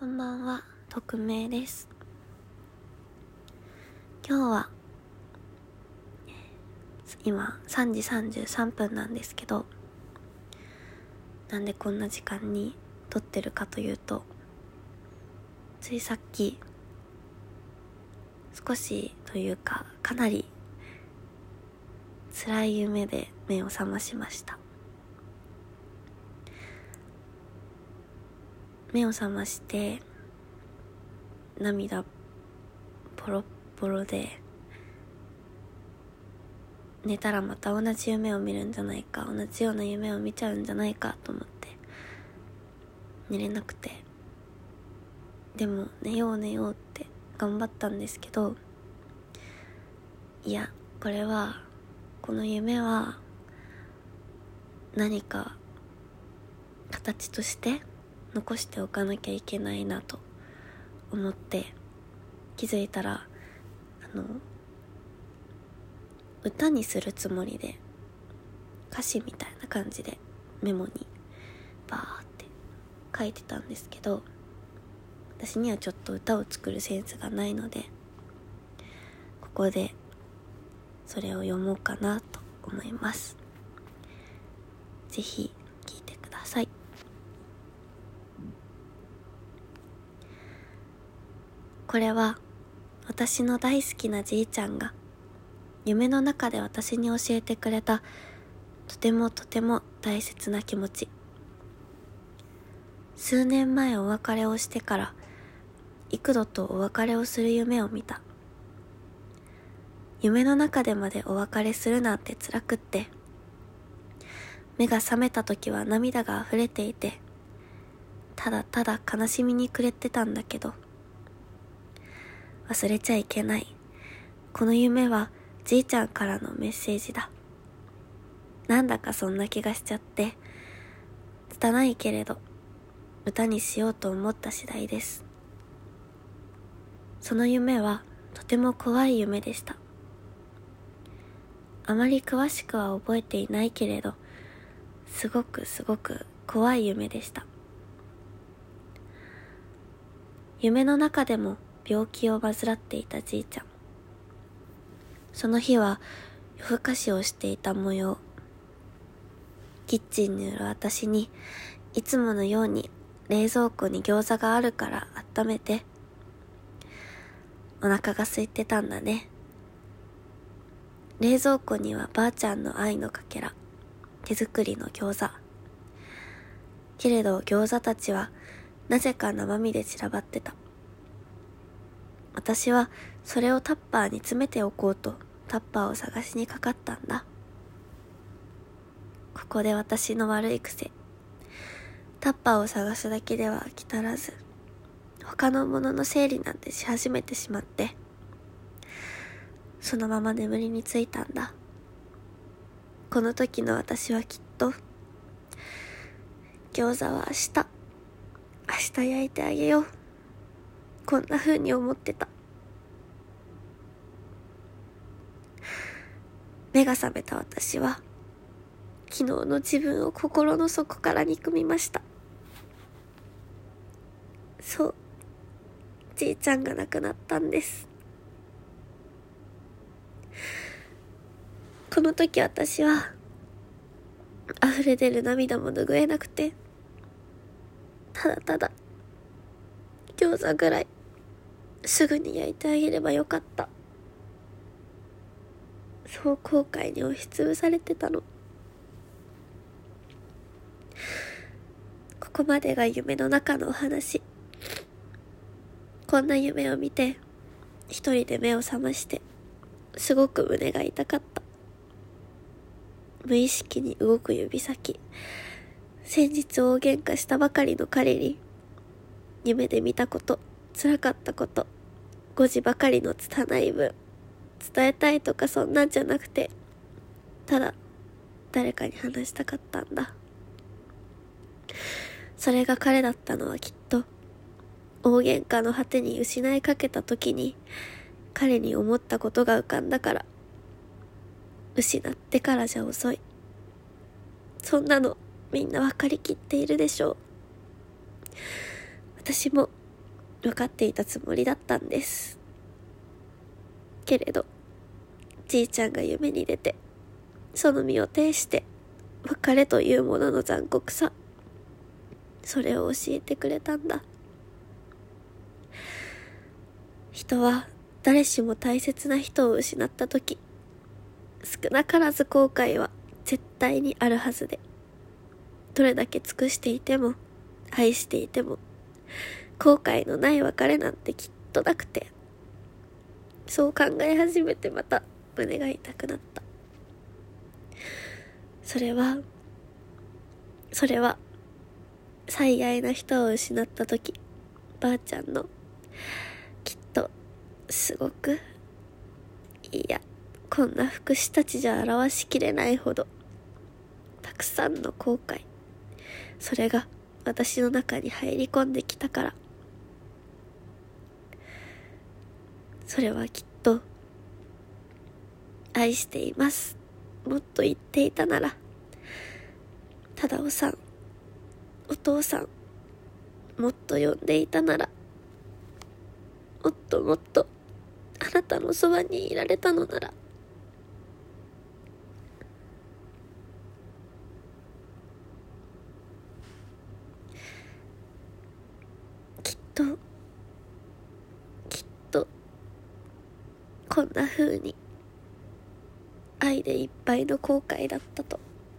こんばんは、匿名です。今日は、今3時33分なんですけど、なんでこんな時間に撮ってるかというと、ついさっき、少しというか、かなり辛い夢で目を覚ましました。目を覚まして涙ポロッポロで寝たらまた同じ夢を見るんじゃないか同じような夢を見ちゃうんじゃないかと思って寝れなくて。でも寝よう寝ようって頑張ったんですけどいやこれはこの夢は何か形として残しておかなきゃいけないなと思って気づいたらあの歌にするつもりで歌詞みたいな感じでメモにバーって書いてたんですけど私にはちょっと歌を作るセンスがないのでここでそれを読もうかなと思います。是非聴いてくださいこれは私の大好きなじいちゃんが夢の中で私に教えてくれたとてもとても大切な気持ち。数年前お別れをしてから幾度とお別れをする夢を見た。夢の中でまでお別れするなんて辛くって目が覚めた時は涙が溢れていてただただ悲しみに暮れてたんだけど忘れちゃいけない。この夢はじいちゃんからのメッセージだ。なんだかそんな気がしちゃって、拙いけれど、歌にしようと思った次第です。その夢はとても怖い夢でした。あまり詳しくは覚えていないけれど、すごくすごく怖い夢でした。夢の中でも病気を患っていたじいちゃん。その日は夜更かしをしていた模様。キッチンにいる私に、いつものように冷蔵庫に餃子があるから温めて。お腹が空いてたんだね。冷蔵庫にはばあちゃんの愛のかけら、手作りの餃子。けれど餃子たちはなぜか生身で散らばってた。私はそれをタッパーに詰めておこうとタッパーを探しにかかったんだ。ここで私の悪い癖。タッパーを探すだけでは飽き足らず、他のものの整理なんてし始めてしまって、そのまま眠りについたんだ。この時の私はきっと、餃子は明日、明日焼いてあげよう。こんな風に思ってた。目が覚めた私は、昨日の自分を心の底から憎みました。そう、じいちゃんが亡くなったんです。この時私は、溢れ出る涙も拭えなくて、ただただ、餃子ぐらい、すぐに焼いてあげればよかった。そう後悔に押しつぶされてたの。ここまでが夢の中のお話。こんな夢を見て、一人で目を覚まして、すごく胸が痛かった。無意識に動く指先。先日大喧嘩したばかりの彼に、夢で見たこと、辛かったこと、誤字ばかりの拙い分、伝えたいとかそんなんじゃなくて、ただ、誰かに話したかったんだ。それが彼だったのはきっと、大喧嘩の果てに失いかけた時に、彼に思ったことが浮かんだから、失ってからじゃ遅い。そんなのみんな分かりきっているでしょう。私も分かっていたつもりだったんです。けれどじいちゃんが夢に出てその身を挺して別れというものの残酷さそれを教えてくれたんだ。人は誰しも大切な人を失った時少なからず後悔は絶対にあるはずでどれだけ尽くしていても愛していても後悔のない別れなんてきっとなくてそう考え始めてまた胸が痛くなった。それはそれは最愛な人を失った時ばあちゃんのきっとすごくいやこんな福祉たちじゃ表しきれないほどたくさんの後悔それが私の中に入り込んできたから。それはきっと愛しています。もっと言っていたなら忠夫さんお父さんもっと呼んでいたならもっともっとあなたのそばにいられたのならきっときっとこな風に愛でいっぱいの後悔だったと。